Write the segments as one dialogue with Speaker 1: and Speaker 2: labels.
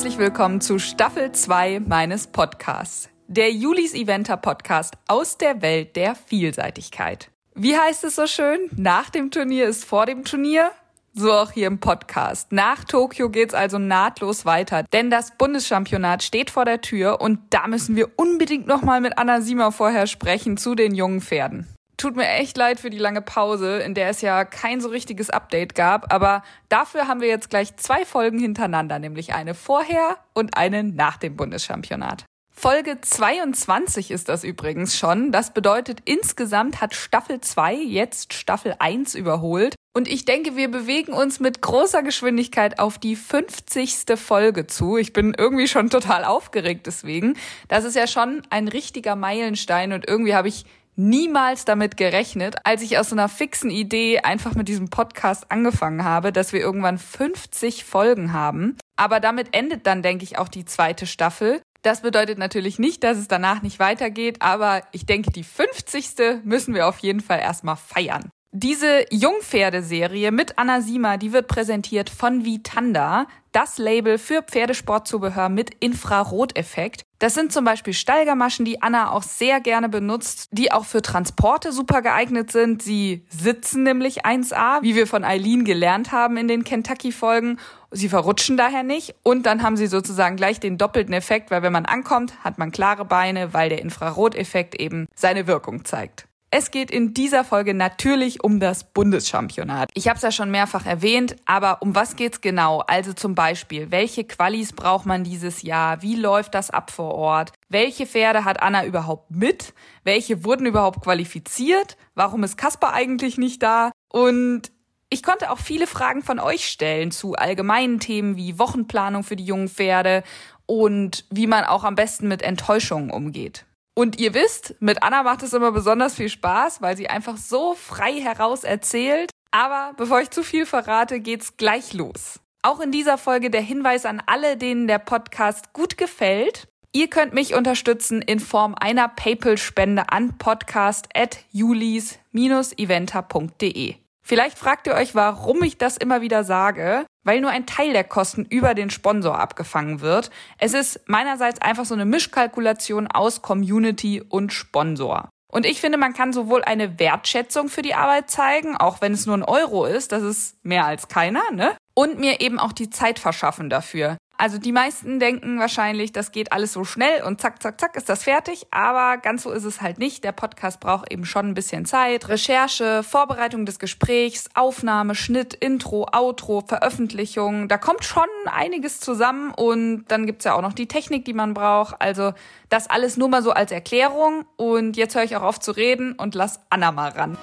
Speaker 1: herzlich willkommen zu Staffel 2 meines Podcasts, der Julis Eventer Podcast aus der Welt der Vielseitigkeit. Wie heißt es so schön? Nach dem Turnier ist vor dem Turnier. So auch hier im Podcast. Nach Tokio geht's also nahtlos weiter, denn das Bundeschampionat steht vor der Tür und da müssen wir unbedingt nochmal mit Anna Siemer vorher sprechen zu den jungen Pferden. Tut mir echt leid für die lange Pause, in der es ja kein so richtiges Update gab, aber dafür haben wir jetzt gleich zwei Folgen hintereinander, nämlich eine vorher und eine nach dem Bundeschampionat. Folge 22 ist das übrigens schon. Das bedeutet, insgesamt hat Staffel 2 jetzt Staffel 1 überholt. Und ich denke, wir bewegen uns mit großer Geschwindigkeit auf die 50. Folge zu. Ich bin irgendwie schon total aufgeregt deswegen. Das ist ja schon ein richtiger Meilenstein und irgendwie habe ich niemals damit gerechnet, als ich aus so einer fixen Idee einfach mit diesem Podcast angefangen habe, dass wir irgendwann 50 Folgen haben. Aber damit endet dann, denke ich, auch die zweite Staffel. Das bedeutet natürlich nicht, dass es danach nicht weitergeht, aber ich denke, die 50. müssen wir auf jeden Fall erstmal feiern. Diese Jungpferdeserie mit Anna Sima, die wird präsentiert von Vitanda, das Label für Pferdesportzubehör mit Infraroteffekt. Das sind zum Beispiel Steigermaschen, die Anna auch sehr gerne benutzt, die auch für Transporte super geeignet sind. Sie sitzen nämlich 1A, wie wir von Eileen gelernt haben in den Kentucky-Folgen. Sie verrutschen daher nicht und dann haben sie sozusagen gleich den doppelten Effekt, weil wenn man ankommt, hat man klare Beine, weil der Infraroteffekt eben seine Wirkung zeigt. Es geht in dieser Folge natürlich um das Bundeschampionat. Ich habe es ja schon mehrfach erwähnt, aber um was geht's genau? Also zum Beispiel, welche Qualis braucht man dieses Jahr? Wie läuft das ab vor Ort? Welche Pferde hat Anna überhaupt mit? Welche wurden überhaupt qualifiziert? Warum ist Kasper eigentlich nicht da? Und ich konnte auch viele Fragen von euch stellen zu allgemeinen Themen wie Wochenplanung für die jungen Pferde und wie man auch am besten mit Enttäuschungen umgeht. Und ihr wisst, mit Anna macht es immer besonders viel Spaß, weil sie einfach so frei heraus erzählt. Aber bevor ich zu viel verrate, geht's gleich los. Auch in dieser Folge der Hinweis an alle, denen der Podcast gut gefällt. Ihr könnt mich unterstützen in Form einer PayPal-Spende an podcast.julis-eventer.de. Vielleicht fragt ihr euch, warum ich das immer wieder sage, weil nur ein Teil der Kosten über den Sponsor abgefangen wird. Es ist meinerseits einfach so eine Mischkalkulation aus Community und Sponsor. Und ich finde, man kann sowohl eine Wertschätzung für die Arbeit zeigen, auch wenn es nur ein Euro ist, das ist mehr als keiner, ne? Und mir eben auch die Zeit verschaffen dafür. Also die meisten denken wahrscheinlich, das geht alles so schnell und zack, zack, zack ist das fertig. Aber ganz so ist es halt nicht. Der Podcast braucht eben schon ein bisschen Zeit. Recherche, Vorbereitung des Gesprächs, Aufnahme, Schnitt, Intro, Outro, Veröffentlichung. Da kommt schon einiges zusammen und dann gibt's ja auch noch die Technik, die man braucht. Also das alles nur mal so als Erklärung. Und jetzt höre ich auch auf zu reden und lass Anna mal ran.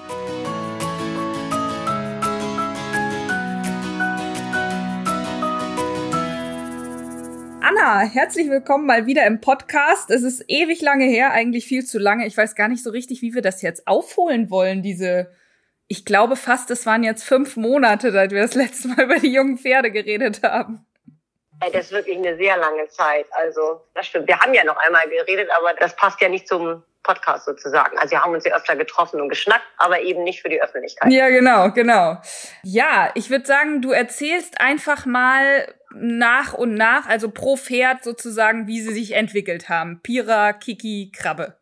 Speaker 1: Anna, herzlich willkommen mal wieder im Podcast. Es ist ewig lange her, eigentlich viel zu lange. Ich weiß gar nicht so richtig, wie wir das jetzt aufholen wollen, diese ich glaube fast, es waren jetzt fünf Monate, seit wir das letzte Mal über die jungen Pferde geredet haben.
Speaker 2: Das ist wirklich eine sehr lange Zeit. Also, das stimmt. Wir haben ja noch einmal geredet, aber das passt ja nicht zum Podcast sozusagen. Also wir haben uns ja öfter getroffen und geschnackt, aber eben nicht für die Öffentlichkeit.
Speaker 1: Ja, genau, genau. Ja, ich würde sagen, du erzählst einfach mal nach und nach, also pro Pferd sozusagen, wie sie sich entwickelt haben. Pira, Kiki, Krabbe.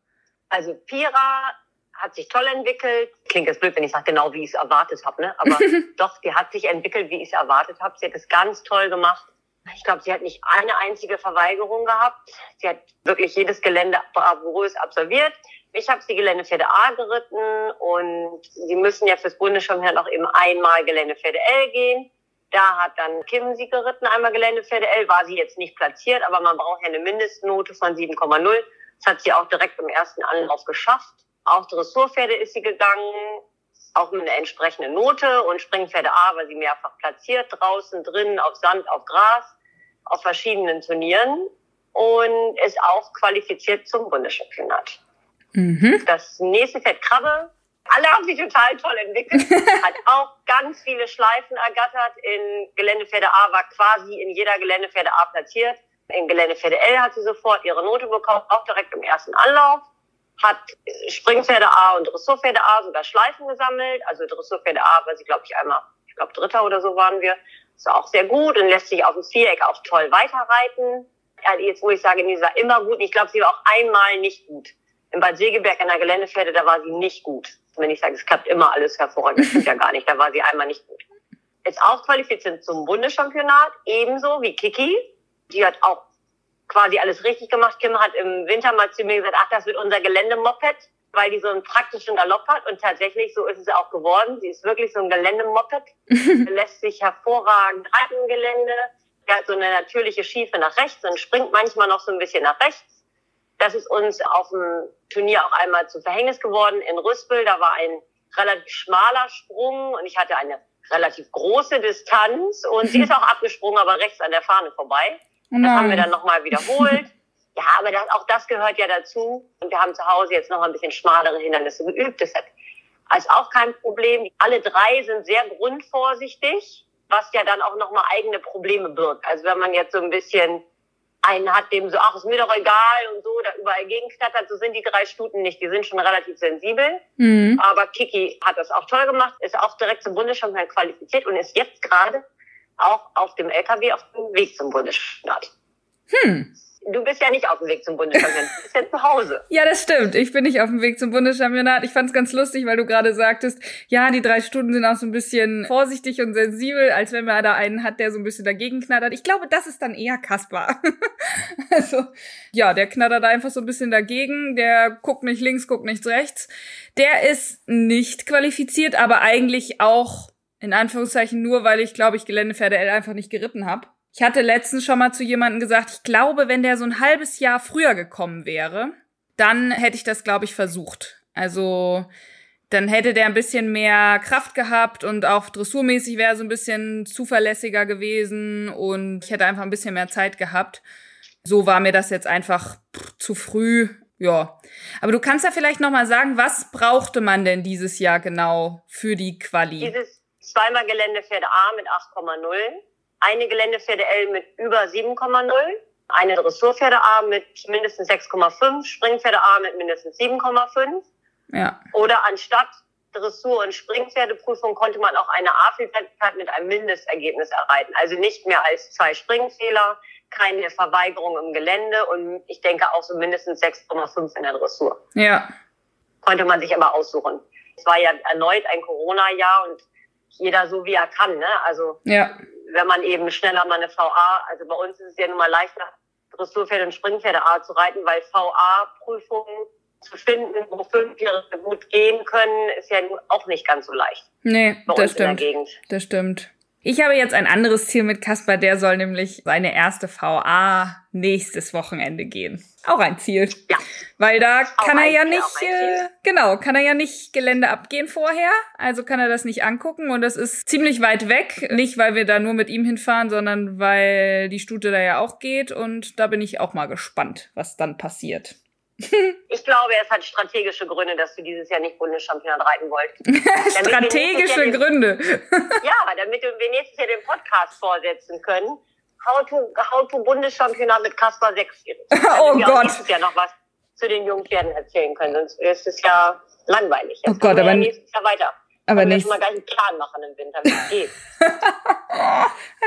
Speaker 2: Also Pira hat sich toll entwickelt. Klingt jetzt blöd, wenn ich sage, genau wie ich es erwartet habe, ne? Aber doch, die hat sich entwickelt, wie ich es erwartet habe. Sie hat es ganz toll gemacht. Ich glaube, sie hat nicht eine einzige Verweigerung gehabt. Sie hat wirklich jedes Gelände bravourös absolviert. Ich habe sie Geländepferde A geritten und sie müssen ja fürs Bundesschirmherr noch eben einmal Geländepferde L gehen. Da hat dann Kim sie geritten, einmal Geländepferde L, war sie jetzt nicht platziert, aber man braucht ja eine Mindestnote von 7,0. Das hat sie auch direkt im ersten Anlauf geschafft. Auch Dressurpferde ist sie gegangen, auch mit einer entsprechenden Note und Springpferde A war sie mehrfach platziert, draußen, drinnen, auf Sand, auf Gras auf verschiedenen Turnieren und ist auch qualifiziert zum Bundeschampionat. Mhm. Das nächste Pferd Krabbe. Alle haben sich total toll entwickelt. hat auch ganz viele Schleifen ergattert. In Geländepferde A war quasi in jeder Geländepferde A platziert. In Geländepferde L hat sie sofort ihre Note bekommen, auch direkt im ersten Anlauf. Hat Springpferde A und Dressurpferde A sogar Schleifen gesammelt. Also Dressurpferde A war sie, glaube ich, einmal, ich glaube Dritter oder so waren wir Ist auch sehr gut und lässt sich auf dem Viereck auch toll weiterreiten. Ja, jetzt, wo ich sage, die war immer gut. Ich glaube, sie war auch einmal nicht gut. In Bad Segeberg in der Geländepferde, da war sie nicht gut. Wenn ich sage, es klappt immer alles hervorragend, das stimmt ja gar nicht. Da war sie einmal nicht gut. Ist auch qualifiziert zum Bundeschampionat, ebenso wie Kiki. Die hat auch quasi alles richtig gemacht. Kim hat im Winter mal zu mir gesagt, ach, das wird unser Geländemoped, weil die so einen praktischen Galopp hat. Und tatsächlich, so ist es auch geworden. Sie ist wirklich so ein Geländemoped. lässt sich hervorragend reiten im Gelände. Er hat so eine natürliche Schiefe nach rechts und springt manchmal noch so ein bisschen nach rechts. Das ist uns auf dem Turnier auch einmal zu Verhängnis geworden in Rüspel. Da war ein relativ schmaler Sprung und ich hatte eine relativ große Distanz und sie ist auch abgesprungen, aber rechts an der Fahne vorbei. Das haben wir dann nochmal wiederholt. Ja, aber das, auch das gehört ja dazu. Und wir haben zu Hause jetzt noch ein bisschen schmalere Hindernisse geübt. Das ist auch kein Problem. Alle drei sind sehr grundvorsichtig, was ja dann auch nochmal eigene Probleme birgt. Also wenn man jetzt so ein bisschen einen hat, dem so, ach, ist mir doch egal und so, da überall gegenknattert, so sind die drei Stuten nicht. Die sind schon relativ sensibel. Mhm. Aber Kiki hat das auch toll gemacht, ist auch direkt zum Bundeschampionat qualifiziert und ist jetzt gerade auch auf dem LKW auf dem Weg zum Bundesstaat. Hm. Du bist ja nicht auf dem Weg zum Bundeschampionat, du bist ja zu Hause.
Speaker 1: Ja, das stimmt. Ich bin nicht auf dem Weg zum Bundeschampionat. Ich fand es ganz lustig, weil du gerade sagtest, ja, die drei Stunden sind auch so ein bisschen vorsichtig und sensibel, als wenn man da einen hat, der so ein bisschen dagegen knattert. Ich glaube, das ist dann eher Kaspar. also, ja, der knattert einfach so ein bisschen dagegen. Der guckt nicht links, guckt nichts rechts. Der ist nicht qualifiziert, aber eigentlich auch in Anführungszeichen nur, weil ich, glaube ich, Geländepferde L einfach nicht geritten habe. Ich hatte letztens schon mal zu jemandem gesagt, ich glaube, wenn der so ein halbes Jahr früher gekommen wäre, dann hätte ich das, glaube ich, versucht. Also dann hätte der ein bisschen mehr Kraft gehabt und auch dressurmäßig wäre so ein bisschen zuverlässiger gewesen und ich hätte einfach ein bisschen mehr Zeit gehabt. So war mir das jetzt einfach zu früh. Ja, aber du kannst ja vielleicht noch mal sagen, was brauchte man denn dieses Jahr genau für die Quali?
Speaker 2: Dieses zweimal Geländepferde A mit 8,0, eine Geländepferde L mit über 7,0, eine Dressurpferde A mit mindestens 6,5, Springpferde A mit mindestens 7,5. Ja. Oder anstatt Dressur- und Springpferdeprüfung konnte man auch eine A-Fertigkeit mit einem Mindestergebnis erreichen. Also nicht mehr als zwei Springfehler, keine Verweigerung im Gelände und ich denke auch so mindestens 6,5 in der Dressur. Ja. Konnte man sich aber aussuchen. Es war ja erneut ein Corona-Jahr und jeder so wie er kann. Ne? Also ja. Wenn man eben schneller mal eine VA, also bei uns ist es ja nun mal leichter, Dressurpferde und Springpferde A zu reiten, weil VA-Prüfungen zu finden, wo fünf Jahre gut gehen können, ist ja auch nicht ganz so leicht.
Speaker 1: Nee, das stimmt. Das stimmt. Ich habe jetzt ein anderes Ziel mit Kasper, der soll nämlich seine erste VA nächstes Wochenende gehen. Auch ein Ziel. Ja. Weil da kann er ja Ziel, nicht, äh, genau, kann er ja nicht Gelände abgehen vorher. Also kann er das nicht angucken und das ist ziemlich weit weg. Nicht, weil wir da nur mit ihm hinfahren, sondern weil die Stute da ja auch geht und da bin ich auch mal gespannt, was dann passiert.
Speaker 2: Ich glaube, es hat strategische Gründe, dass du dieses Jahr nicht Bundeschampionat reiten wolltest.
Speaker 1: strategische ja Gründe.
Speaker 2: ja, damit wir nächstes Jahr den Podcast vorsetzen können. How to, how to Bundeschampionat mit Kaspar 6.
Speaker 1: oh wir Gott.
Speaker 2: nächstes Jahr noch was zu den Jungpferden erzählen können. Sonst ist es ja langweilig.
Speaker 1: Jetzt oh Gott, aber
Speaker 2: nächstes Jahr weiter.
Speaker 1: Aber.
Speaker 2: Wir mal gleich einen Plan machen im Winter, wie es geht.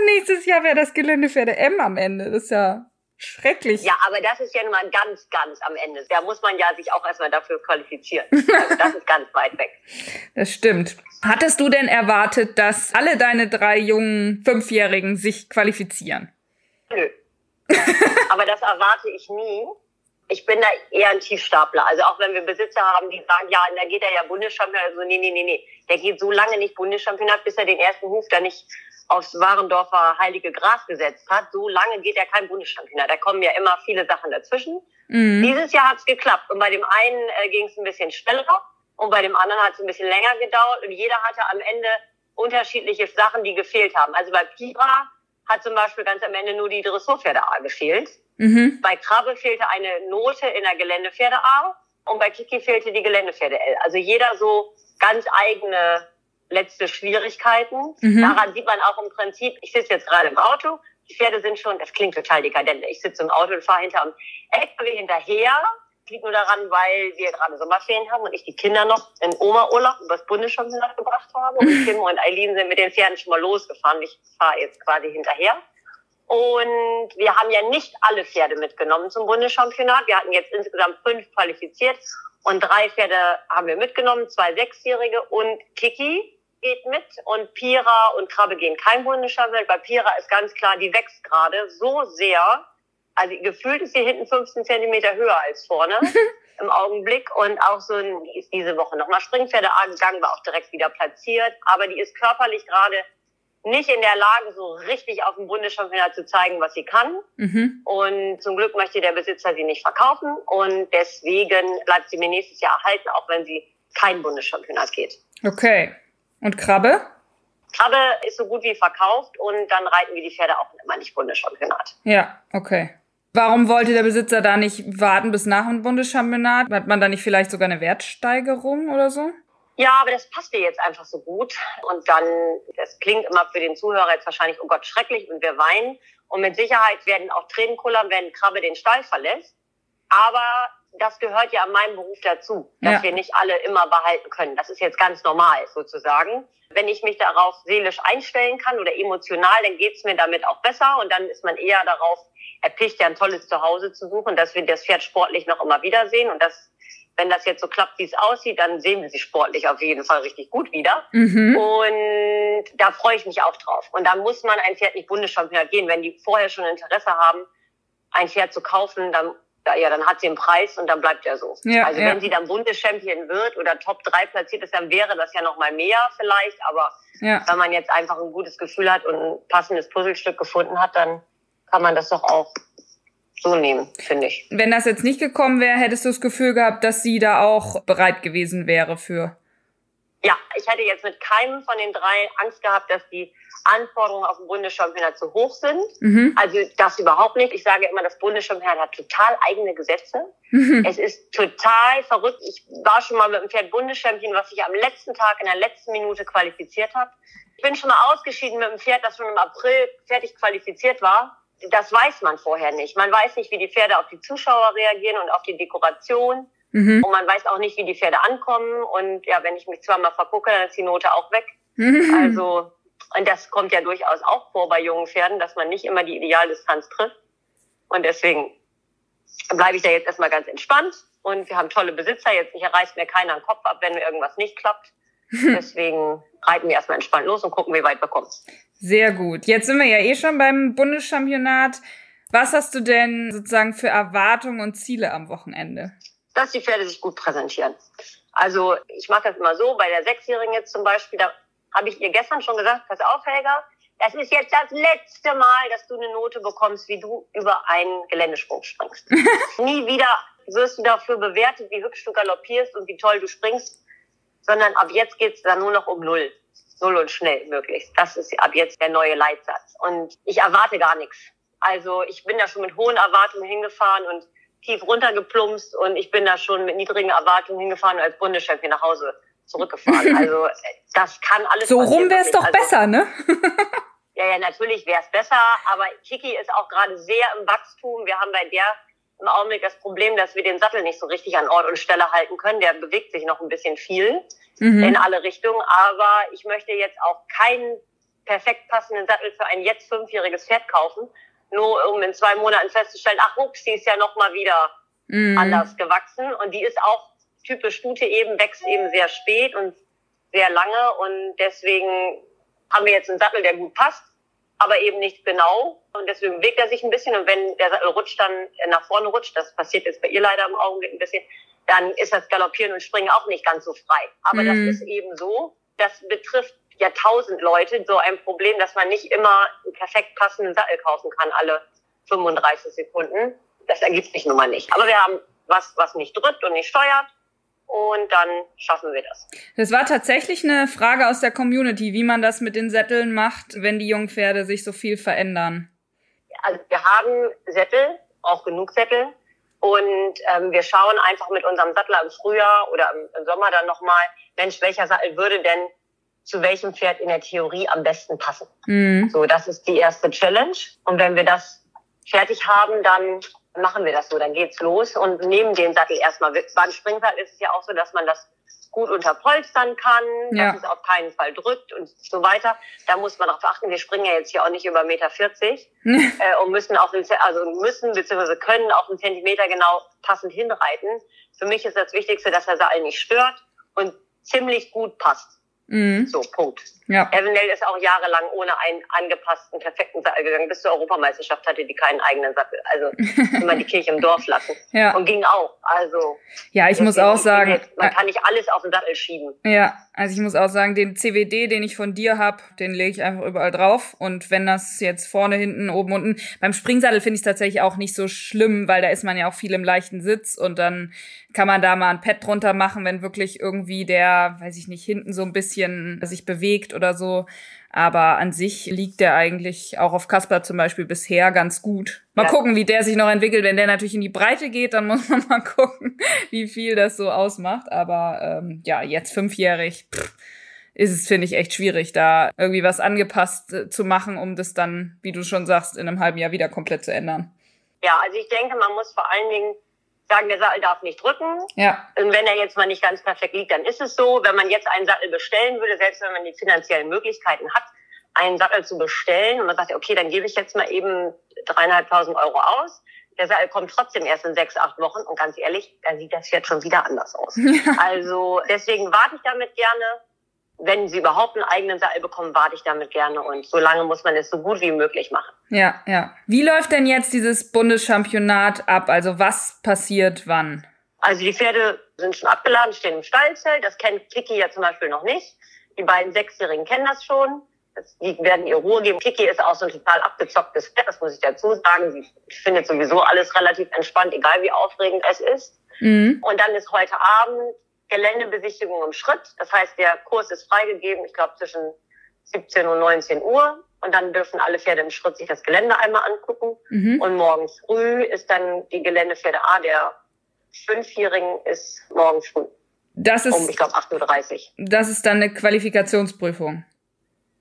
Speaker 1: nächstes Jahr wäre das Gelände für der M am Ende. Das ist ja Schrecklich.
Speaker 2: Ja, aber das ist ja nun mal ganz, ganz am Ende. Da muss man ja sich auch erstmal dafür qualifizieren. Also das ist ganz weit weg.
Speaker 1: Das stimmt. Hattest du denn erwartet, dass alle deine drei jungen Fünfjährigen sich qualifizieren?
Speaker 2: Nö. aber das erwarte ich nie. Ich bin da eher ein Tiefstapler. Also auch wenn wir Besitzer haben, die sagen, ja, da geht er ja Bundeschampionat. Also nee, nee, nee, nee. Der geht so lange nicht Bundeschampionat, bis er den ersten Huf da nicht aufs Warendorfer Heilige Gras gesetzt hat, so lange geht er kein Bundeschampionat. Da kommen ja immer viele Sachen dazwischen. Mhm. Dieses Jahr hat es geklappt und bei dem einen äh, ging es ein bisschen schneller und bei dem anderen hat es ein bisschen länger gedauert und jeder hatte am Ende unterschiedliche Sachen, die gefehlt haben. Also bei Pira hat zum Beispiel ganz am Ende nur die Dressurpferde A gefehlt. Mhm. Bei Krabbe fehlte eine Note in der Geländepferde A und bei Kiki fehlte die Geländepferde L. Also jeder so ganz eigene letzte Schwierigkeiten. Mhm. Daran sieht man auch im Prinzip, ich sitze jetzt gerade im Auto, die Pferde sind schon, das klingt total dekadent, ich sitze im Auto und fahre hinter dem LKW hinterher, liegt nur daran, weil wir gerade Sommerferien haben und ich die Kinder noch in Oma-Urlaub übers Bundeschampionat gebracht habe. Und Kim und Eileen sind mit den Pferden schon mal losgefahren. Ich fahre jetzt quasi hinterher. Und wir haben ja nicht alle Pferde mitgenommen zum Bundeschampionat. Wir hatten jetzt insgesamt fünf qualifiziert und drei Pferde haben wir mitgenommen, zwei Sechsjährige und Kiki geht mit und Pira und Krabbe gehen kein Bundeschampionat. Bei Pira ist ganz klar, die wächst gerade so sehr, also gefühlt ist sie hinten 15 Zentimeter höher als vorne im Augenblick. Und auch so, die ist diese Woche nochmal Springpferde angegangen, war auch direkt wieder platziert. Aber die ist körperlich gerade nicht in der Lage, so richtig auf dem Bundeschampionat zu zeigen, was sie kann. Mhm. Und zum Glück möchte der Besitzer sie nicht verkaufen. Und deswegen bleibt sie mir nächstes Jahr erhalten, auch wenn sie kein Bundeschampionat geht.
Speaker 1: Okay. Und Krabbe?
Speaker 2: Krabbe ist so gut wie verkauft und dann reiten wir die Pferde auch immer nicht Bundeschampionat.
Speaker 1: Ja, okay. Warum wollte der Besitzer da nicht warten bis nach dem Bundeschampionat? Hat man da nicht vielleicht sogar eine Wertsteigerung oder so?
Speaker 2: Ja, aber das passt dir jetzt einfach so gut. Und dann, das klingt immer für den Zuhörer jetzt wahrscheinlich, oh Gott, schrecklich und wir weinen. Und mit Sicherheit werden auch Tränen kullern, wenn Krabbe den Stall verlässt. Aber das gehört ja an meinem Beruf dazu, dass ja. wir nicht alle immer behalten können. Das ist jetzt ganz normal sozusagen. Wenn ich mich darauf seelisch einstellen kann oder emotional, dann geht's mir damit auch besser und dann ist man eher darauf erpicht, ja ein tolles Zuhause zu suchen, dass wir das Pferd sportlich noch immer wiedersehen und das wenn das jetzt so klappt, wie es aussieht, dann sehen wir sie sportlich auf jeden Fall richtig gut wieder. Mhm. Und da freue ich mich auch drauf. Und da muss man ein Pferd nicht Bundeschampionat gehen. Wenn die vorher schon Interesse haben, ein Pferd zu kaufen, dann ja, dann hat sie einen Preis und dann bleibt er so. Ja, also ja. wenn sie dann Bundeschampion wird oder Top 3 platziert ist, dann wäre das ja noch mal mehr vielleicht. Aber ja. wenn man jetzt einfach ein gutes Gefühl hat und ein passendes Puzzlestück gefunden hat, dann kann man das doch auch so nehmen, finde ich.
Speaker 1: Wenn das jetzt nicht gekommen wäre, hättest du das Gefühl gehabt, dass sie da auch bereit gewesen wäre für?
Speaker 2: Ja, ich hätte jetzt mit keinem von den drei Angst gehabt, dass die Anforderungen auf den Bundeschampionat zu hoch sind. Mhm. Also das überhaupt nicht. Ich sage immer, das Bundeschampionat hat total eigene Gesetze. Mhm. Es ist total verrückt. Ich war schon mal mit dem Pferd Bundeschampion, was ich am letzten Tag in der letzten Minute qualifiziert habe. Ich bin schon mal ausgeschieden mit dem Pferd, das schon im April fertig qualifiziert war. Das weiß man vorher nicht. Man weiß nicht, wie die Pferde auf die Zuschauer reagieren und auf die Dekoration. Mhm. Und man weiß auch nicht, wie die Pferde ankommen. Und ja, wenn ich mich zweimal vergucke, dann ist die Note auch weg. Mhm. Also und das kommt ja durchaus auch vor bei jungen Pferden, dass man nicht immer die Idealdistanz trifft. Und deswegen bleibe ich da jetzt erstmal ganz entspannt. Und wir haben tolle Besitzer. Jetzt reißt mir keiner den Kopf ab, wenn mir irgendwas nicht klappt. Deswegen reiten wir erstmal entspannt los und gucken, wie weit wir kommen.
Speaker 1: Sehr gut. Jetzt sind wir ja eh schon beim Bundeschampionat. Was hast du denn sozusagen für Erwartungen und Ziele am Wochenende?
Speaker 2: Dass die Pferde sich gut präsentieren. Also ich mache das immer so, bei der Sechsjährigen jetzt zum Beispiel, da habe ich ihr gestern schon gesagt, pass auf, Helga, das ist jetzt das letzte Mal, dass du eine Note bekommst, wie du über einen Geländesprung springst. Nie wieder wirst du dafür bewertet, wie hübsch du galoppierst und wie toll du springst, sondern ab jetzt geht's dann nur noch um Null. Null und schnell möglichst. Das ist ab jetzt der neue Leitsatz. Und ich erwarte gar nichts. Also ich bin da schon mit hohen Erwartungen hingefahren und tief runtergeplumpst und ich bin da schon mit niedrigen Erwartungen hingefahren und als Bundeschef hier nach Hause zurückgefahren. Also das kann alles.
Speaker 1: So rum wäre es doch also, besser, ne?
Speaker 2: ja, ja, natürlich wäre es besser, aber Kiki ist auch gerade sehr im Wachstum. Wir haben bei der im Augenblick das Problem, dass wir den Sattel nicht so richtig an Ort und Stelle halten können. Der bewegt sich noch ein bisschen viel mhm. in alle Richtungen. Aber ich möchte jetzt auch keinen perfekt passenden Sattel für ein jetzt fünfjähriges Pferd kaufen, nur um in zwei Monaten festzustellen, ach ups, die ist ja noch mal wieder mhm. anders gewachsen. Und die ist auch typisch Stute eben, wächst eben sehr spät und sehr lange. Und deswegen haben wir jetzt einen Sattel, der gut passt aber eben nicht genau. Und deswegen bewegt er sich ein bisschen. Und wenn der Sattel rutscht, dann nach vorne rutscht, das passiert jetzt bei ihr leider im Augenblick ein bisschen, dann ist das Galoppieren und Springen auch nicht ganz so frei. Aber mhm. das ist eben so. Das betrifft ja tausend Leute so ein Problem, dass man nicht immer einen perfekt passenden Sattel kaufen kann, alle 35 Sekunden. Das ergibt sich nun mal nicht. Aber wir haben was, was nicht drückt und nicht steuert und dann schaffen wir das.
Speaker 1: Das war tatsächlich eine Frage aus der Community, wie man das mit den Sätteln macht, wenn die Jungpferde sich so viel verändern.
Speaker 2: Also wir haben Sättel, auch genug Sättel. Und ähm, wir schauen einfach mit unserem Sattler im Frühjahr oder im, im Sommer dann nochmal, Mensch, welcher Sattel würde denn zu welchem Pferd in der Theorie am besten passen? Mhm. So, das ist die erste Challenge. Und wenn wir das fertig haben, dann machen wir das so, dann geht's los und nehmen den Sattel erstmal. Beim Springsattel ist es ja auch so, dass man das gut unterpolstern kann, ja. dass es auf keinen Fall drückt und so weiter. Da muss man darauf achten, wir springen ja jetzt hier auch nicht über Meter 40 äh, und müssen auch, also müssen bzw. können auch einen Zentimeter genau passend hinreiten. Für mich ist das Wichtigste, dass der Seil nicht stört und ziemlich gut passt. Mhm. So, Punkt. Ja. Evendell ist auch jahrelang ohne einen angepassten, perfekten Sattel gegangen. Bis zur Europameisterschaft hatte die keinen eigenen Sattel. Also immer die Kirche im Dorf lassen. Ja. Und ging auch. Also.
Speaker 1: Ja, ich muss auch sagen.
Speaker 2: Jetzt, man kann nicht alles auf den Sattel schieben.
Speaker 1: Ja, also ich muss auch sagen, den CWD, den ich von dir hab, den lege ich einfach überall drauf. Und wenn das jetzt vorne, hinten, oben, unten. Beim Springsattel finde ich es tatsächlich auch nicht so schlimm, weil da ist man ja auch viel im leichten Sitz und dann kann man da mal ein Pad drunter machen, wenn wirklich irgendwie der, weiß ich nicht, hinten so ein bisschen sich bewegt oder so. Aber an sich liegt der eigentlich auch auf Kasper zum Beispiel bisher ganz gut. Mal ja. gucken, wie der sich noch entwickelt. Wenn der natürlich in die Breite geht, dann muss man mal gucken, wie viel das so ausmacht. Aber ähm, ja, jetzt fünfjährig pff, ist es, finde ich, echt schwierig, da irgendwie was angepasst äh, zu machen, um das dann, wie du schon sagst, in einem halben Jahr wieder komplett zu ändern.
Speaker 2: Ja, also ich denke, man muss vor allen Dingen sagen, der Sattel darf nicht drücken. Ja. Und wenn er jetzt mal nicht ganz perfekt liegt, dann ist es so. Wenn man jetzt einen Sattel bestellen würde, selbst wenn man die finanziellen Möglichkeiten hat, einen Sattel zu bestellen und man sagt, okay, dann gebe ich jetzt mal eben dreieinhalbtausend Euro aus. Der Sattel kommt trotzdem erst in sechs, acht Wochen und ganz ehrlich, da sieht das jetzt schon wieder anders aus. Ja. Also deswegen warte ich damit gerne wenn sie überhaupt einen eigenen Seil bekommen, warte ich damit gerne und so lange muss man es so gut wie möglich machen.
Speaker 1: Ja, ja. Wie läuft denn jetzt dieses Bundeschampionat ab? Also was passiert wann?
Speaker 2: Also die Pferde sind schon abgeladen, stehen im Stallzelt. Das kennt Kiki ja zum Beispiel noch nicht. Die beiden Sechsjährigen kennen das schon. Die werden ihr Ruhe geben. Kiki ist auch so ein total abgezocktes Pferd, das muss ich dazu sagen. Sie findet sowieso alles relativ entspannt, egal wie aufregend es ist. Mhm. Und dann ist heute Abend Geländebesichtigung im Schritt. Das heißt, der Kurs ist freigegeben, ich glaube zwischen 17 und 19 Uhr. Und dann dürfen alle Pferde im Schritt sich das Gelände einmal angucken. Mhm. Und morgens früh ist dann die Geländepferde A der Fünfjährigen ist morgen früh.
Speaker 1: Das ist,
Speaker 2: um, ich glaube, 8.30 Uhr.
Speaker 1: Das ist dann eine Qualifikationsprüfung.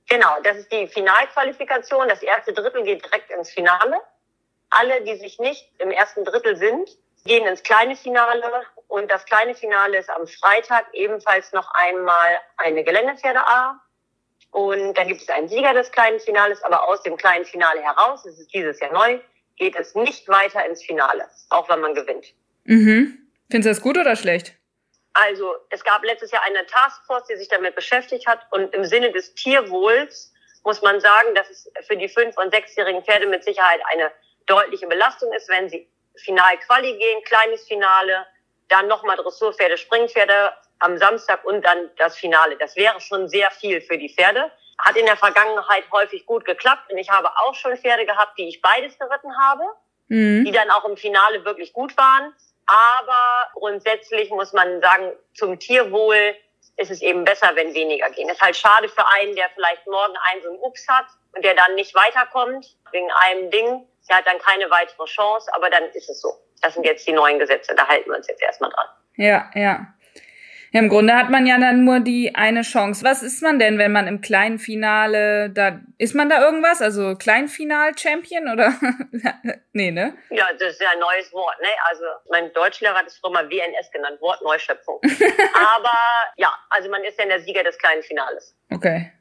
Speaker 2: Genau, das ist die Finalqualifikation. Das erste Drittel geht direkt ins Finale. Alle, die sich nicht im ersten Drittel sind, gehen ins kleine Finale und das kleine Finale ist am Freitag ebenfalls noch einmal eine Geländepferde A. Und dann gibt es einen Sieger des kleinen Finales, aber aus dem kleinen Finale heraus, das ist dieses Jahr neu, geht es nicht weiter ins Finale, auch wenn man gewinnt.
Speaker 1: Mhm. Findest du das gut oder schlecht?
Speaker 2: Also, es gab letztes Jahr eine Taskforce, die sich damit beschäftigt hat und im Sinne des Tierwohls muss man sagen, dass es für die fünf- und sechsjährigen Pferde mit Sicherheit eine deutliche Belastung ist, wenn sie Final-Quali gehen, kleines Finale, dann nochmal Dressurpferde, Springpferde am Samstag und dann das Finale. Das wäre schon sehr viel für die Pferde. Hat in der Vergangenheit häufig gut geklappt und ich habe auch schon Pferde gehabt, die ich beides geritten habe, mhm. die dann auch im Finale wirklich gut waren. Aber grundsätzlich muss man sagen, zum Tierwohl ist es eben besser, wenn weniger gehen. Es ist halt schade für einen, der vielleicht morgen einen so einen Ups hat und der dann nicht weiterkommt wegen einem Ding. Der hat dann keine weitere Chance, aber dann ist es so. Das sind jetzt die neuen Gesetze, da halten wir uns jetzt erstmal dran.
Speaker 1: Ja, ja. Im Grunde hat man ja dann nur die eine Chance. Was ist man denn, wenn man im kleinen Finale, da ist man da irgendwas? Also Kleinfinal-Champion oder? nee, ne?
Speaker 2: Ja, das ist ja ein neues Wort, ne? Also mein Deutschlehrer hat es früher mal WNS genannt, Wort Neuschöpfung. Aber ja, also man ist ja der Sieger des kleinen Finales.
Speaker 1: Okay.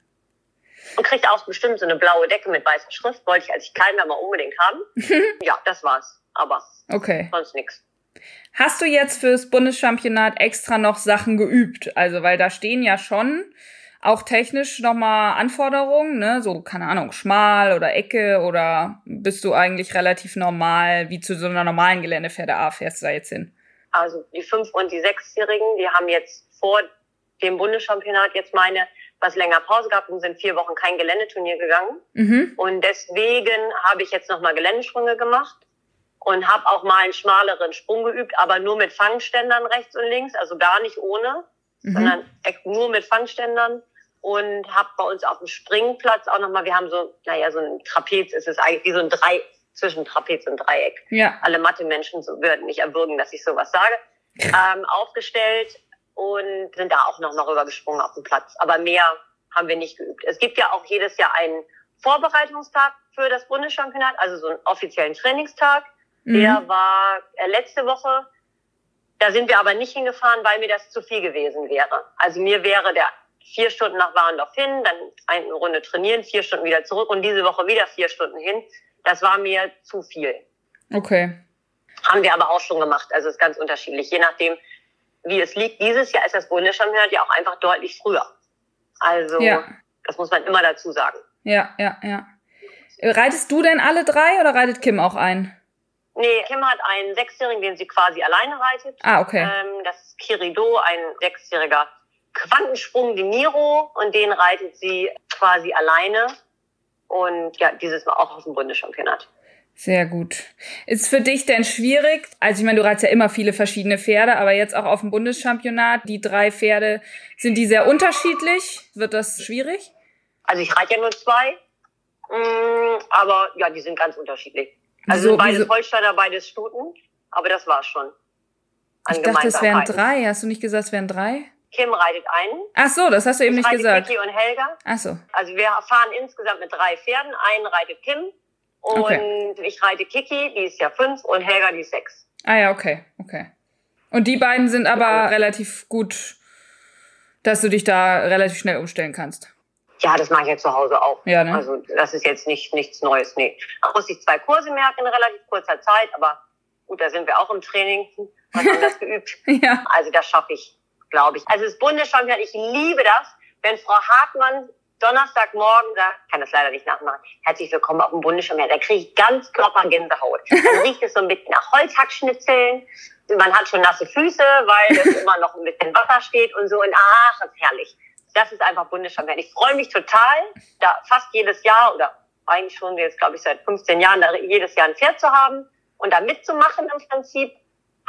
Speaker 2: Und kriegt auch bestimmt so eine blaue Decke mit weißer Schrift. Wollte ich als ich klein war mal unbedingt haben. ja, das war's. Aber
Speaker 1: okay.
Speaker 2: sonst nichts.
Speaker 1: Hast du jetzt fürs Bundeschampionat extra noch Sachen geübt? Also, weil da stehen ja schon auch technisch nochmal Anforderungen, ne? So, keine Ahnung, schmal oder Ecke oder bist du eigentlich relativ normal, wie zu so einer normalen Geländepferde A fährst du da jetzt hin?
Speaker 2: Also die fünf und die sechsjährigen, die haben jetzt vor dem Bundeschampionat jetzt meine was länger Pause gehabt und sind vier Wochen kein Geländeturnier gegangen. Mhm. Und deswegen habe ich jetzt nochmal Geländesprünge gemacht und habe auch mal einen schmaleren Sprung geübt, aber nur mit Fangständern rechts und links, also gar nicht ohne, mhm. sondern nur mit Fangständern und habe bei uns auf dem Springplatz auch nochmal, wir haben so, naja, so ein Trapez ist es eigentlich wie so ein Drei, zwischen Trapez und Dreieck. Ja. Alle Mathe-Menschen würden mich erwürgen, dass ich sowas sage. Ähm, aufgestellt und sind da auch noch mal rübergesprungen auf den Platz. Aber mehr haben wir nicht geübt. Es gibt ja auch jedes Jahr einen Vorbereitungstag für das Bundeschampionat, also so einen offiziellen Trainingstag. Mhm. Der war äh, letzte Woche. Da sind wir aber nicht hingefahren, weil mir das zu viel gewesen wäre. Also mir wäre der vier Stunden nach Warendorf hin, dann eine Runde trainieren, vier Stunden wieder zurück und diese Woche wieder vier Stunden hin. Das war mir zu viel.
Speaker 1: Okay.
Speaker 2: Haben wir aber auch schon gemacht. Also es ist ganz unterschiedlich. Je nachdem, wie es liegt. Dieses Jahr ist das Bundeschampionat ja auch einfach deutlich früher. Also ja. das muss man immer dazu sagen.
Speaker 1: Ja, ja, ja. Reitest du denn alle drei oder reitet Kim auch ein?
Speaker 2: Nee, Kim hat einen Sechsjährigen, den sie quasi alleine reitet.
Speaker 1: Ah, okay.
Speaker 2: Ähm, das ist Kirido, ein sechsjähriger Quantensprung de Niro und den reitet sie quasi alleine. Und ja, dieses Mal auch auf dem Bundeschampionat.
Speaker 1: Sehr gut. Ist für dich denn schwierig? Also ich meine, du reitest ja immer viele verschiedene Pferde, aber jetzt auch auf dem Bundeschampionat, die drei Pferde, sind die sehr unterschiedlich? Wird das schwierig?
Speaker 2: Also ich reite ja nur zwei, mm, aber ja, die sind ganz unterschiedlich. Also wieso, beides wieso? Holsteiner, beides Stuten, aber das war's schon.
Speaker 1: ich dachte, es wären drei. Hast du nicht gesagt, es wären drei?
Speaker 2: Kim reitet einen.
Speaker 1: Ach so, das hast du eben ich nicht gesagt.
Speaker 2: Kiki und Helga.
Speaker 1: Ach so.
Speaker 2: Also wir fahren insgesamt mit drei Pferden. Einen reitet Kim und okay. ich reite Kiki, die ist ja fünf, und Helga, die ist sechs.
Speaker 1: Ah ja, okay, okay. Und die beiden sind aber ja. relativ gut, dass du dich da relativ schnell umstellen kannst.
Speaker 2: Ja, das mache ich ja zu Hause auch.
Speaker 1: Ja, ne?
Speaker 2: Also das ist jetzt nicht nichts Neues, nee. Man muss sich zwei Kurse merken in relativ kurzer Zeit, aber gut, da sind wir auch im Training haben das geübt.
Speaker 1: ja.
Speaker 2: Also das schaffe ich, glaube ich. Also das Bundeschampionat, ich liebe das, wenn Frau Hartmann Donnerstagmorgen sagt, kann das leider nicht nachmachen, herzlich willkommen auf dem Bundesschirm. Da kriege ich ganz Körpergänsehaut. Dann riecht es so ein bisschen nach Holzhackschnitzeln. Man hat schon nasse Füße, weil es immer noch ein bisschen Wasser steht und so. Und ach, das ist herrlich. Das ist einfach Bundesschirm. Ich freue mich total, da fast jedes Jahr oder eigentlich schon jetzt, glaube ich, seit 15 Jahren, da jedes Jahr ein Pferd zu haben und da mitzumachen im Prinzip.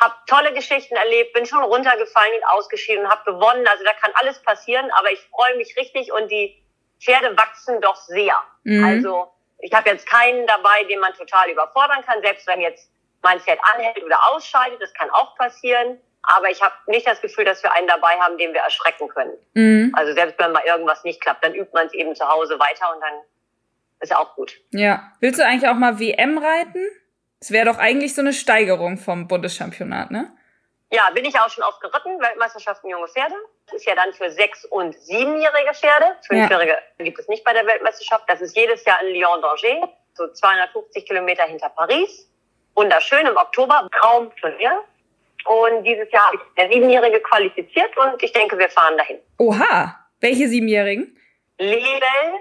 Speaker 2: Hab tolle Geschichten erlebt, bin schon runtergefallen und ausgeschieden und habe gewonnen. Also da kann alles passieren, aber ich freue mich richtig und die Pferde wachsen doch sehr. Mhm. Also ich habe jetzt keinen dabei, den man total überfordern kann, selbst wenn jetzt mein Pferd anhält oder ausscheidet, das kann auch passieren. Aber ich habe nicht das Gefühl, dass wir einen dabei haben, den wir erschrecken können. Mhm. Also selbst wenn mal irgendwas nicht klappt, dann übt man es eben zu Hause weiter und dann ist auch gut.
Speaker 1: Ja. Willst du eigentlich auch mal WM reiten? Das wäre doch eigentlich so eine Steigerung vom Bundeschampionat, ne?
Speaker 2: Ja, bin ich auch schon oft geritten, Weltmeisterschaften junge Pferde. Das ist ja dann für sechs- und siebenjährige Pferde. Fünfjährige ja. gibt es nicht bei der Weltmeisterschaft. Das ist jedes Jahr in Lyon-Danger, so 250 Kilometer hinter Paris. Wunderschön im Oktober, kaum Turnier. Und dieses Jahr habe ich der Siebenjährige qualifiziert und ich denke, wir fahren dahin.
Speaker 1: Oha, welche Siebenjährigen?
Speaker 2: Lebel,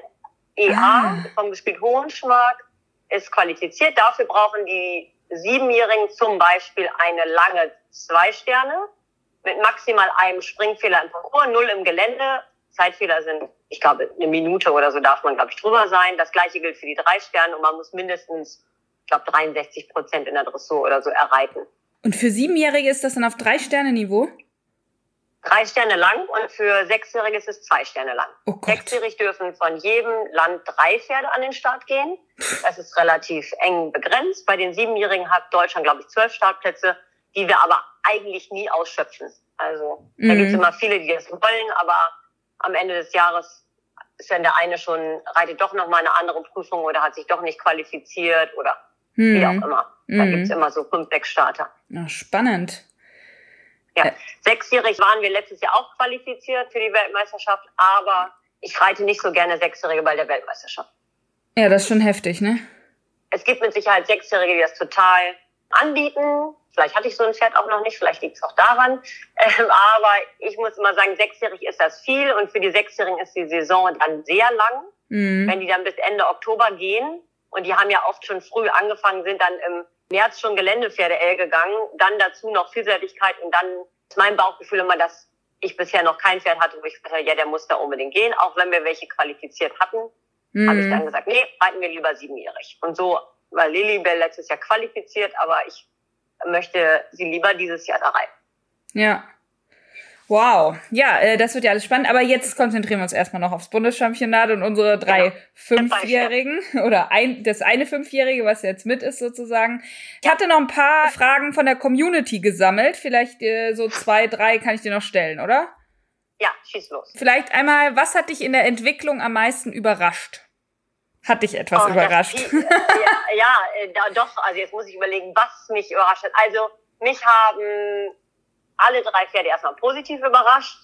Speaker 2: EA, ah. vom gespielt Hohenschmark, ist qualifiziert. Dafür brauchen die Siebenjährigen zum Beispiel eine lange zwei Sterne mit maximal einem Springfehler im Parcours, null im Gelände. Zeitfehler sind, ich glaube, eine Minute oder so darf man, glaube ich, drüber sein. Das gleiche gilt für die drei Sterne und man muss mindestens, ich glaube, 63 Prozent in der Dressur oder so erreiten.
Speaker 1: Und für Siebenjährige ist das dann auf drei Sterne Niveau?
Speaker 2: Drei Sterne lang und für Sechsjährige ist es zwei Sterne lang.
Speaker 1: Oh
Speaker 2: Sechsjährig dürfen von jedem Land drei Pferde an den Start gehen. Das ist relativ eng begrenzt. Bei den Siebenjährigen hat Deutschland, glaube ich, zwölf Startplätze die wir aber eigentlich nie ausschöpfen. Also mhm. da gibt es immer viele, die das wollen, aber am Ende des Jahres ist dann der eine schon, reitet doch noch mal eine andere Prüfung oder hat sich doch nicht qualifiziert oder mhm. wie auch immer. Da mhm. gibt's immer so fünf, sechs Starter.
Speaker 1: Ja, spannend.
Speaker 2: Ja, äh. sechsjährig waren wir letztes Jahr auch qualifiziert für die Weltmeisterschaft, aber ich reite nicht so gerne Sechsjährige bei der Weltmeisterschaft.
Speaker 1: Ja, das ist schon heftig, ne?
Speaker 2: Es gibt mit Sicherheit Sechsjährige, die das total anbieten. Vielleicht hatte ich so ein Pferd auch noch nicht, vielleicht liegt es auch daran. Ähm, aber ich muss immer sagen, sechsjährig ist das viel und für die Sechsjährigen ist die Saison dann sehr lang. Mhm. Wenn die dann bis Ende Oktober gehen und die haben ja oft schon früh angefangen, sind dann im März schon Geländepferde L gegangen, dann dazu noch Vielseitigkeit und dann ist mein Bauchgefühl immer, dass ich bisher noch kein Pferd hatte, wo ich gesagt habe, ja, der muss da unbedingt gehen, auch wenn wir welche qualifiziert hatten, mhm. habe ich dann gesagt, nee, reiten wir lieber siebenjährig. Und so war Lilibell letztes Jahr qualifiziert, aber ich möchte sie lieber dieses Jahr da rein.
Speaker 1: Ja. Wow, ja, äh, das wird ja alles spannend. Aber jetzt konzentrieren wir uns erstmal noch aufs Bundeschampionat und unsere drei genau. Fünfjährigen oder ein, das eine Fünfjährige, was jetzt mit ist sozusagen. Ich hatte noch ein paar Fragen von der Community gesammelt. Vielleicht äh, so zwei, drei kann ich dir noch stellen, oder?
Speaker 2: Ja, schieß los.
Speaker 1: Vielleicht einmal, was hat dich in der Entwicklung am meisten überrascht? hat dich etwas oh, überrascht?
Speaker 2: Das, ja, ja äh, doch. Also jetzt muss ich überlegen, was mich überrascht hat. Also mich haben alle drei Pferde erstmal positiv überrascht.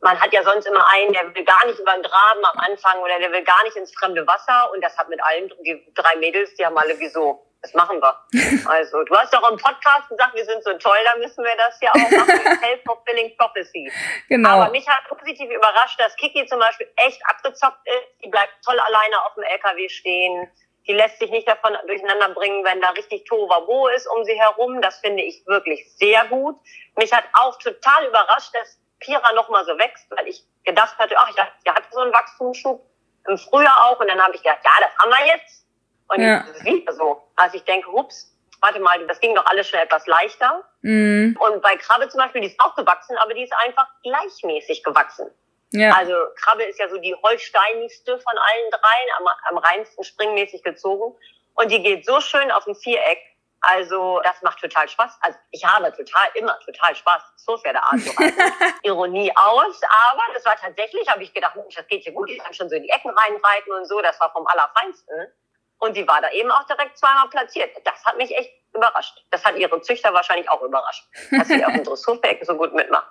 Speaker 2: Man hat ja sonst immer einen, der will gar nicht über den Graben am Anfang oder der will gar nicht ins fremde Wasser. Und das hat mit allen, die drei Mädels, die haben alle wieso. Das machen wir. Also, du hast doch im Podcast gesagt, wir sind so toll, da müssen wir das ja auch machen. Self-fulfilling Prophecy. Genau. Aber mich hat positiv überrascht, dass Kiki zum Beispiel echt abgezockt ist. Die bleibt toll alleine auf dem LKW stehen. Die lässt sich nicht davon durcheinander bringen, wenn da richtig Tohuwabohu ist um sie herum. Das finde ich wirklich sehr gut. Mich hat auch total überrascht, dass Pira noch mal so wächst, weil ich gedacht hatte, ach, ich dachte, der hat so einen Wachstumsschub im Frühjahr auch. Und dann habe ich gedacht, ja, das haben wir jetzt. Und ja. jetzt ist wieder so. Also ich denke, hups, warte mal, das ging doch alles schon etwas leichter. Mhm. Und bei Krabbe zum Beispiel, die ist auch gewachsen, aber die ist einfach gleichmäßig gewachsen. Ja. Also Krabbe ist ja so die holsteinigste von allen dreien, am, am reinsten springmäßig gezogen. Und die geht so schön auf dem Viereck. Also das macht total Spaß. Also ich habe total, immer total Spaß, so Pferdeart so also, Ironie aus. Aber das war tatsächlich, habe ich gedacht, Mensch, das geht hier gut, die kann schon so in die Ecken reinreiten und so. Das war vom Allerfeinsten. Und die war da eben auch direkt zweimal platziert. Das hat mich echt überrascht. Das hat ihre Züchter wahrscheinlich auch überrascht, dass sie auf dem Dressurfeld so gut mitmacht.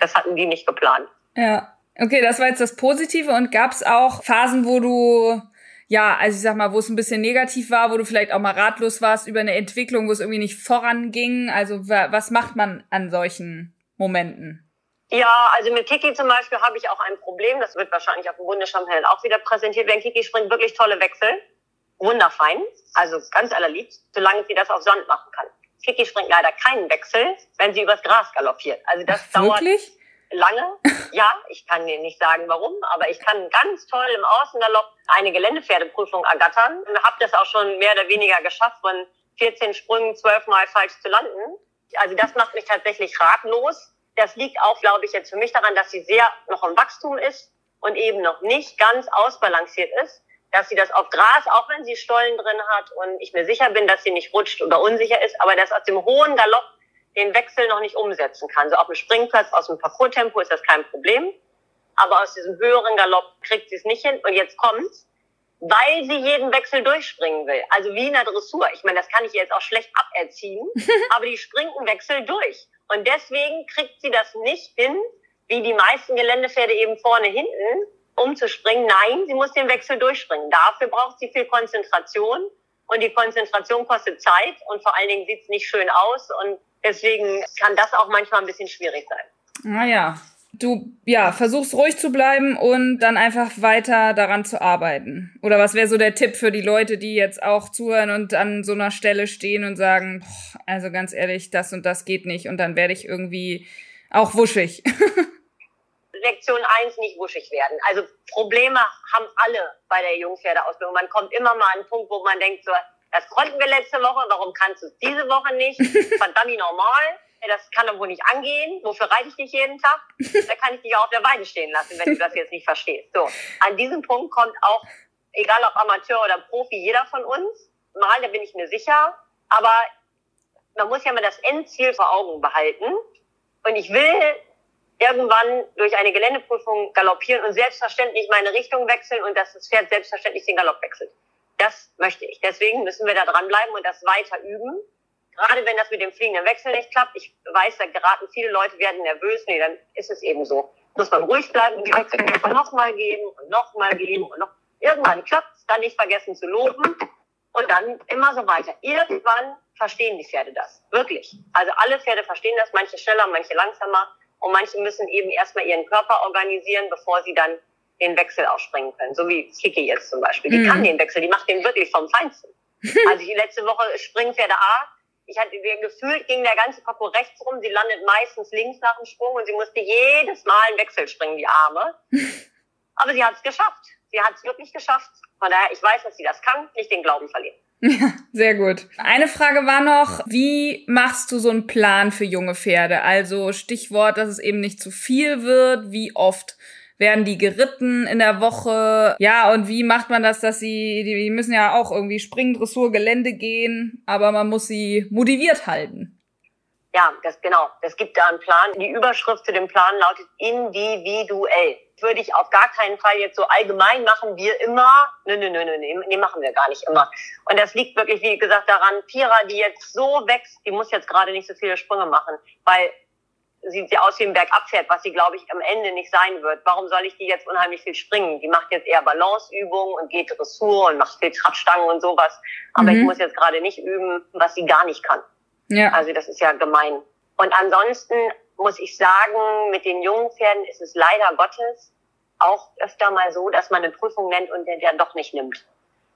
Speaker 2: Das hatten die nicht geplant.
Speaker 1: Ja. Okay, das war jetzt das Positive. Und gab es auch Phasen, wo du, ja, also ich sag mal, wo es ein bisschen negativ war, wo du vielleicht auch mal ratlos warst über eine Entwicklung, wo es irgendwie nicht voranging? Also was macht man an solchen Momenten?
Speaker 2: Ja, also mit Kiki zum Beispiel habe ich auch ein Problem. Das wird wahrscheinlich auf dem Bundeschampionat auch wieder präsentiert. Wenn Kiki springt, wirklich tolle Wechsel wunderfein, also ganz allerliebst, solange sie das auf Sand machen kann. Kiki springt leider keinen Wechsel, wenn sie übers Gras galoppiert. Also das
Speaker 1: Ach, dauert wirklich?
Speaker 2: Lange. Ja, ich kann dir nicht sagen warum, aber ich kann ganz toll im Außengalopp eine Geländepferdeprüfung ergattern. Habe das auch schon mehr oder weniger geschafft, von 14 Sprüngen zwölfmal falsch zu landen. Also das macht mich tatsächlich ratlos. Das liegt auch, glaube ich, jetzt für mich daran, dass sie sehr noch im Wachstum ist und eben noch nicht ganz ausbalanciert ist dass sie das auf Gras, auch wenn sie Stollen drin hat und ich mir sicher bin, dass sie nicht rutscht oder unsicher ist, aber dass aus dem hohen Galopp den Wechsel noch nicht umsetzen kann. So auf dem Springplatz, aus dem Parcours-Tempo ist das kein Problem. Aber aus diesem höheren Galopp kriegt sie es nicht hin. Und jetzt kommt's, weil sie jeden Wechsel durchspringen will. Also wie in der Dressur. Ich meine, das kann ich jetzt auch schlecht aberziehen. aber die springt einen Wechsel durch. Und deswegen kriegt sie das nicht hin, wie die meisten Geländepferde eben vorne hinten, umzuspringen. Nein, sie muss den Wechsel durchspringen. Dafür braucht sie viel Konzentration und die Konzentration kostet Zeit und vor allen Dingen sieht es nicht schön aus und deswegen kann das auch manchmal ein bisschen schwierig sein.
Speaker 1: Naja, du ja, versuchst ruhig zu bleiben und dann einfach weiter daran zu arbeiten. Oder was wäre so der Tipp für die Leute, die jetzt auch zuhören und an so einer Stelle stehen und sagen, boah, also ganz ehrlich, das und das geht nicht und dann werde ich irgendwie auch wuschig.
Speaker 2: Lektion 1 nicht wuschig werden. Also Probleme haben alle bei der Jungpferdeausbildung. Man kommt immer mal an einen Punkt, wo man denkt, so, das konnten wir letzte Woche, warum kannst du es diese Woche nicht? Verdammt normal. Das kann doch wohl nicht angehen. Wofür reite ich dich jeden Tag? Da kann ich dich auch auf der Weide stehen lassen, wenn du das jetzt nicht verstehst. So, an diesem Punkt kommt auch, egal ob Amateur oder Profi, jeder von uns. Mal, da bin ich mir sicher. Aber man muss ja mal das Endziel vor Augen behalten. Und ich will irgendwann durch eine Geländeprüfung galoppieren und selbstverständlich meine Richtung wechseln und dass das Pferd selbstverständlich den Galopp wechselt. Das möchte ich. Deswegen müssen wir da dranbleiben und das weiter üben. Gerade wenn das mit dem fliegenden Wechsel nicht klappt. Ich weiß, da geraten viele Leute, werden nervös. Nee, dann ist es eben so. Muss man ruhig bleiben und die Wechsel nochmal geben und nochmal geben und noch. Irgendwann klappt es, dann nicht vergessen zu loben und dann immer so weiter. Irgendwann verstehen die Pferde das. Wirklich. Also alle Pferde verstehen das, manche schneller, manche langsamer. Und manche müssen eben erstmal ihren Körper organisieren, bevor sie dann den Wechsel ausspringen können. So wie Kiki jetzt zum Beispiel. Die mhm. kann den Wechsel, die macht den wirklich vom Feinsten. also die letzte Woche Springpferde A. Ich hatte gefühlt ging der ganze Parcours rechts rum. Sie landet meistens links nach dem Sprung und sie musste jedes Mal einen Wechsel springen, die Arme. Aber sie hat es geschafft. Sie hat es wirklich geschafft. Von daher, ich weiß, dass sie das kann. Nicht den Glauben verlieren.
Speaker 1: Ja, sehr gut. Eine Frage war noch, wie machst du so einen Plan für junge Pferde? Also Stichwort, dass es eben nicht zu viel wird. Wie oft werden die geritten in der Woche? Ja, und wie macht man das, dass sie, die müssen ja auch irgendwie Springen, Dressur, Gelände gehen, aber man muss sie motiviert halten.
Speaker 2: Ja, das genau. Es gibt da einen Plan. Die Überschrift zu dem Plan lautet individuell. würde ich auf gar keinen Fall jetzt so allgemein machen, wir immer, nö, nö, nö, nö, nee, machen wir gar nicht immer. Und das liegt wirklich, wie gesagt, daran, Pira, die jetzt so wächst, die muss jetzt gerade nicht so viele Sprünge machen, weil sieht sie aus wie ein Bergabpferd, was sie, glaube ich, am Ende nicht sein wird. Warum soll ich die jetzt unheimlich viel springen? Die macht jetzt eher Balanceübungen und geht Dressur und macht viel Trabstangen und sowas. Aber mhm. ich muss jetzt gerade nicht üben, was sie gar nicht kann. Ja. Also das ist ja gemein. Und ansonsten muss ich sagen, mit den jungen Pferden ist es leider Gottes auch öfter mal so, dass man eine Prüfung nennt und der dann doch nicht nimmt.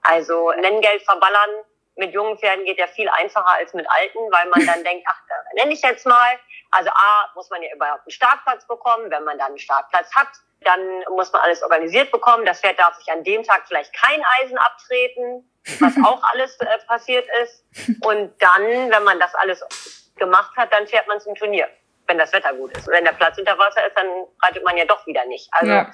Speaker 2: Also Nenngeld verballern mit jungen Pferden geht ja viel einfacher als mit alten, weil man dann denkt, ach, da nenne ich jetzt mal. Also A, muss man ja überhaupt einen Startplatz bekommen. Wenn man dann einen Startplatz hat, dann muss man alles organisiert bekommen. Das Pferd darf sich an dem Tag vielleicht kein Eisen abtreten, was auch alles äh, passiert ist. Und dann, wenn man das alles gemacht hat, dann fährt man zum Turnier, wenn das Wetter gut ist. Und wenn der Platz unter Wasser ist, dann reitet man ja doch wieder nicht. Also ja.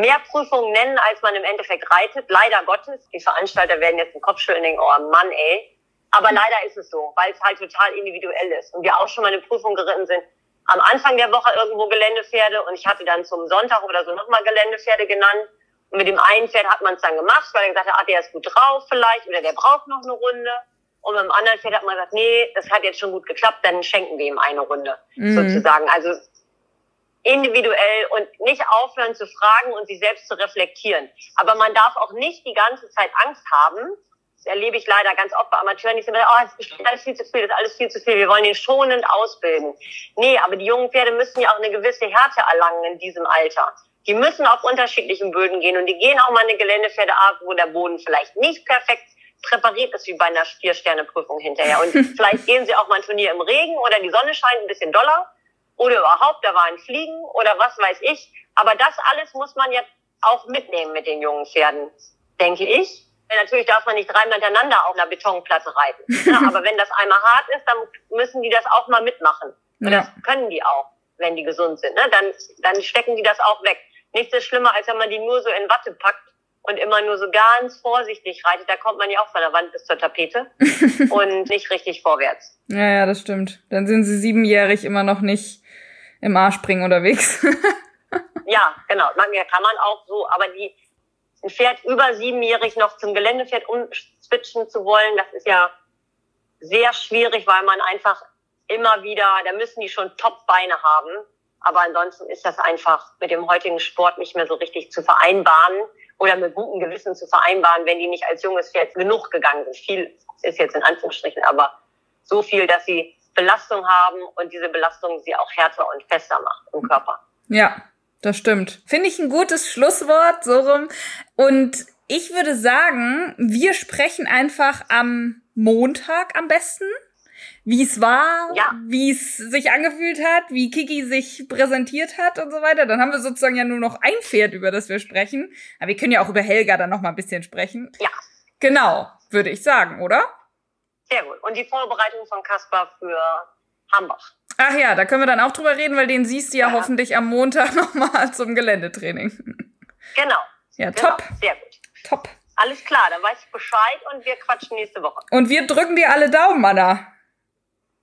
Speaker 2: Mehr Prüfungen nennen, als man im Endeffekt reitet. Leider Gottes. Die Veranstalter werden jetzt den Kopf schütteln denken, oh Mann, ey. Aber leider ist es so, weil es halt total individuell ist. Und wir auch schon mal eine Prüfung geritten sind, am Anfang der Woche irgendwo Geländepferde und ich hatte dann zum Sonntag oder so nochmal Geländepferde genannt. Und mit dem einen Pferd hat man es dann gemacht, weil er gesagt hat, ah, der ist gut drauf vielleicht oder der braucht noch eine Runde. Und beim anderen Pferd hat man gesagt, nee, das hat jetzt schon gut geklappt, dann schenken wir ihm eine Runde, mhm. sozusagen. Also individuell und nicht aufhören zu fragen und sich selbst zu reflektieren. Aber man darf auch nicht die ganze Zeit Angst haben. Das erlebe ich leider ganz oft bei Amateuren, die sagen, oh, das ist alles viel zu viel, das ist alles viel zu viel, wir wollen ihn schonend ausbilden. Nee, aber die jungen Pferde müssen ja auch eine gewisse Härte erlangen in diesem Alter. Die müssen auf unterschiedlichen Böden gehen und die gehen auch mal eine Geländepferde ab, wo der Boden vielleicht nicht perfekt präpariert ist wie bei einer Vier-Sterne-Prüfung hinterher. Und vielleicht gehen sie auch mal ein Turnier im Regen oder die Sonne scheint ein bisschen doller oder überhaupt, da war ein Fliegen oder was weiß ich. Aber das alles muss man jetzt auch mitnehmen mit den jungen Pferden, denke ich. Natürlich darf man nicht dreimal hintereinander auf einer Betonplatte reiten. Ja, aber wenn das einmal hart ist, dann müssen die das auch mal mitmachen. Und ja. das können die auch, wenn die gesund sind. Ne? Dann, dann stecken die das auch weg. Nichts ist schlimmer, als wenn man die nur so in Watte packt und immer nur so ganz vorsichtig reitet, da kommt man ja auch von der Wand bis zur Tapete und nicht richtig vorwärts.
Speaker 1: Ja, ja, das stimmt. Dann sind sie siebenjährig immer noch nicht im Arschspringen unterwegs.
Speaker 2: ja, genau. Man, kann man auch so, aber die, ein Pferd über siebenjährig noch zum Geländepferd umswitchen zu wollen, das ist ja sehr schwierig, weil man einfach immer wieder, da müssen die schon Top-Beine haben. Aber ansonsten ist das einfach mit dem heutigen Sport nicht mehr so richtig zu vereinbaren oder mit gutem Gewissen zu vereinbaren, wenn die nicht als junges Pferd genug gegangen sind. Viel ist jetzt in Anführungsstrichen, aber so viel, dass sie Belastung haben und diese Belastung sie auch härter und fester macht im Körper.
Speaker 1: Ja, das stimmt. Finde ich ein gutes Schlusswort, so rum. Und ich würde sagen, wir sprechen einfach am Montag am besten wie es war, ja. wie es sich angefühlt hat, wie Kiki sich präsentiert hat und so weiter. Dann haben wir sozusagen ja nur noch ein Pferd, über das wir sprechen. Aber wir können ja auch über Helga dann noch mal ein bisschen sprechen.
Speaker 2: Ja.
Speaker 1: Genau, würde ich sagen, oder?
Speaker 2: Sehr gut. Und die Vorbereitung von Kaspar für Hambach.
Speaker 1: Ach ja, da können wir dann auch drüber reden, weil den siehst du ja, ja. hoffentlich am Montag noch mal zum Geländetraining.
Speaker 2: Genau.
Speaker 1: Ja,
Speaker 2: genau.
Speaker 1: top.
Speaker 2: Sehr gut.
Speaker 1: Top.
Speaker 2: Alles klar, dann weiß ich Bescheid und wir quatschen nächste Woche.
Speaker 1: Und wir drücken dir alle Daumen, Anna.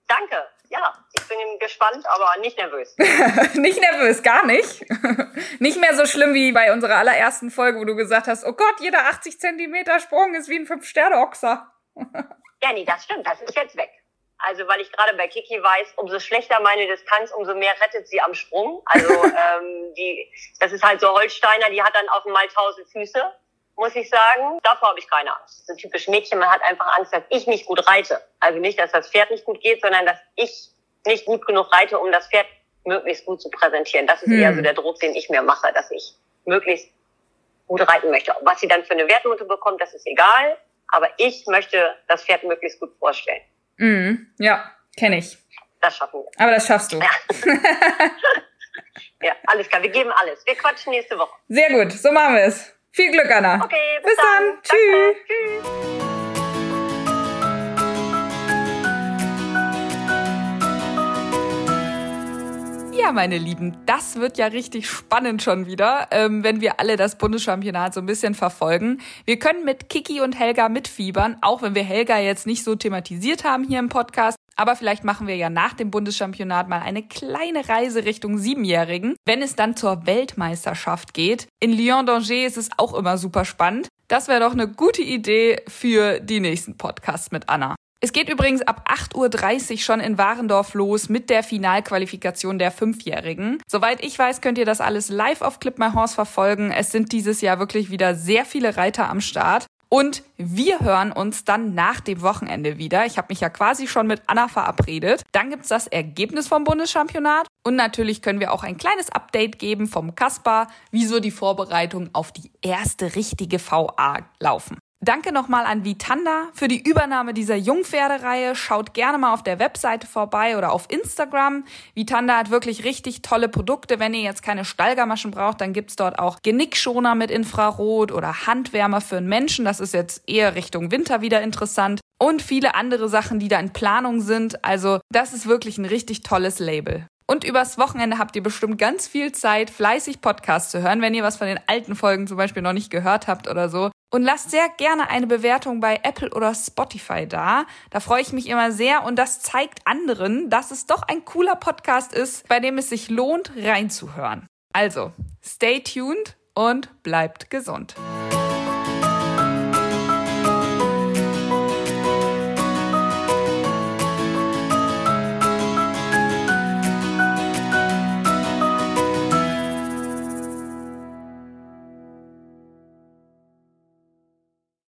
Speaker 2: Danke. Ja, ich bin gespannt, aber nicht nervös.
Speaker 1: nicht nervös, gar nicht. nicht mehr so schlimm wie bei unserer allerersten Folge, wo du gesagt hast, oh Gott, jeder 80 Zentimeter Sprung ist wie ein Fünf-Sterne-Ochser.
Speaker 2: Ja, nee, das stimmt. Das ist jetzt weg. Also, weil ich gerade bei Kiki weiß, umso schlechter meine Distanz, umso mehr rettet sie am Sprung. Also, ähm, die, das ist halt so Holsteiner, die hat dann auf einmal tausend Füße muss ich sagen. Davor habe ich keine Angst. So typisch Mädchen, man hat einfach Angst, dass ich nicht gut reite. Also nicht, dass das Pferd nicht gut geht, sondern dass ich nicht gut genug reite, um das Pferd möglichst gut zu präsentieren. Das ist hm. eher so der Druck, den ich mir mache, dass ich möglichst gut reiten möchte. Was sie dann für eine Wertnote bekommt, das ist egal. Aber ich möchte das Pferd möglichst gut vorstellen.
Speaker 1: Mm, ja, kenne ich.
Speaker 2: Das schaffen wir.
Speaker 1: Aber das schaffst du.
Speaker 2: Ja. ja, alles klar. Wir geben alles. Wir quatschen nächste Woche.
Speaker 1: Sehr gut. So machen wir es. Viel Glück, Anna.
Speaker 2: Okay, bis, bis dann. dann. Tschüss. Tschüss.
Speaker 1: Ja, meine Lieben, das wird ja richtig spannend schon wieder, ähm, wenn wir alle das Bundeschampionat so ein bisschen verfolgen. Wir können mit Kiki und Helga mitfiebern, auch wenn wir Helga jetzt nicht so thematisiert haben hier im Podcast. Aber vielleicht machen wir ja nach dem Bundeschampionat mal eine kleine Reise Richtung Siebenjährigen, wenn es dann zur Weltmeisterschaft geht. In Lyon-Danger ist es auch immer super spannend. Das wäre doch eine gute Idee für die nächsten Podcasts mit Anna. Es geht übrigens ab 8.30 Uhr schon in Warendorf los mit der Finalqualifikation der Fünfjährigen. Soweit ich weiß, könnt ihr das alles live auf Clip My Horse verfolgen. Es sind dieses Jahr wirklich wieder sehr viele Reiter am Start. Und wir hören uns dann nach dem Wochenende wieder. Ich habe mich ja quasi schon mit Anna verabredet. Dann gibt's das Ergebnis vom Bundeschampionat. Und natürlich können wir auch ein kleines Update geben vom Kaspar, wieso die Vorbereitungen auf die erste richtige VA laufen. Danke nochmal an Vitanda für die Übernahme dieser Jungpferdereihe. Schaut gerne mal auf der Webseite vorbei oder auf Instagram. Vitanda hat wirklich richtig tolle Produkte. Wenn ihr jetzt keine Stallgamaschen braucht, dann gibt's dort auch Genickschoner mit Infrarot oder Handwärmer für einen Menschen. Das ist jetzt eher Richtung Winter wieder interessant. Und viele andere Sachen, die da in Planung sind. Also das ist wirklich ein richtig tolles Label. Und übers Wochenende habt ihr bestimmt ganz viel Zeit, fleißig Podcasts zu hören, wenn ihr was von den alten Folgen zum Beispiel noch nicht gehört habt oder so. Und lasst sehr gerne eine Bewertung bei Apple oder Spotify da. Da freue ich mich immer sehr und das zeigt anderen, dass es doch ein cooler Podcast ist, bei dem es sich lohnt, reinzuhören. Also, stay tuned und bleibt gesund.